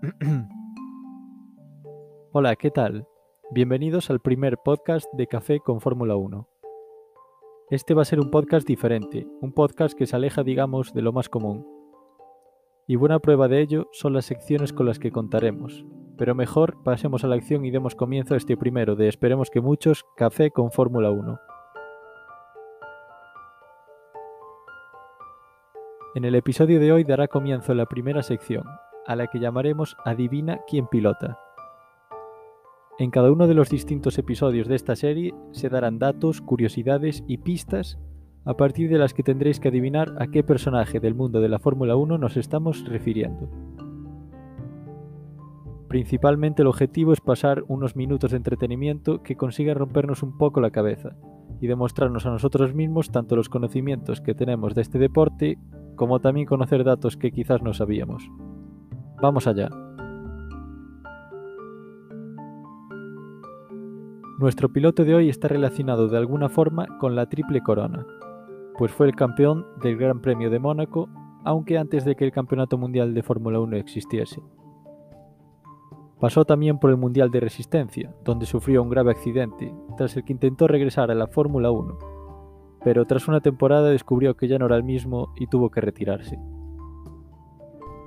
Hola, ¿qué tal? Bienvenidos al primer podcast de Café con Fórmula 1. Este va a ser un podcast diferente, un podcast que se aleja, digamos, de lo más común. Y buena prueba de ello son las secciones con las que contaremos. Pero mejor pasemos a la acción y demos comienzo a este primero de esperemos que muchos Café con Fórmula 1. En el episodio de hoy dará comienzo la primera sección, a la que llamaremos Adivina quién pilota. En cada uno de los distintos episodios de esta serie se darán datos, curiosidades y pistas a partir de las que tendréis que adivinar a qué personaje del mundo de la Fórmula 1 nos estamos refiriendo. Principalmente el objetivo es pasar unos minutos de entretenimiento que consiga rompernos un poco la cabeza y demostrarnos a nosotros mismos tanto los conocimientos que tenemos de este deporte como también conocer datos que quizás no sabíamos. Vamos allá. Nuestro piloto de hoy está relacionado de alguna forma con la Triple Corona, pues fue el campeón del Gran Premio de Mónaco, aunque antes de que el Campeonato Mundial de Fórmula 1 existiese. Pasó también por el Mundial de Resistencia, donde sufrió un grave accidente, tras el que intentó regresar a la Fórmula 1, pero tras una temporada descubrió que ya no era el mismo y tuvo que retirarse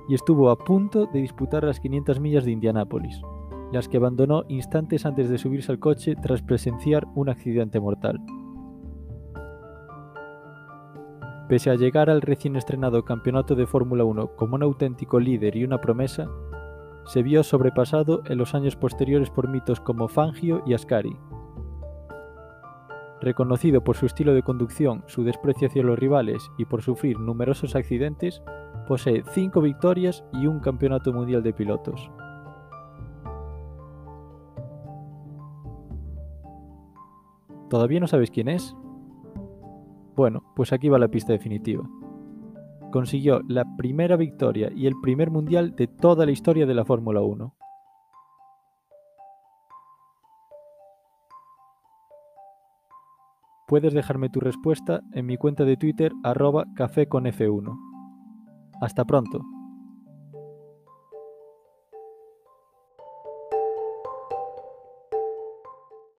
y estuvo a punto de disputar las 500 millas de Indianápolis, las que abandonó instantes antes de subirse al coche tras presenciar un accidente mortal. Pese a llegar al recién estrenado campeonato de Fórmula 1 como un auténtico líder y una promesa, se vio sobrepasado en los años posteriores por mitos como Fangio y Ascari. Reconocido por su estilo de conducción, su desprecio hacia los rivales y por sufrir numerosos accidentes, Posee 5 victorias y un campeonato mundial de pilotos. ¿Todavía no sabes quién es? Bueno, pues aquí va la pista definitiva. Consiguió la primera victoria y el primer mundial de toda la historia de la Fórmula 1. Puedes dejarme tu respuesta en mi cuenta de Twitter arroba café con F1. Hasta pronto.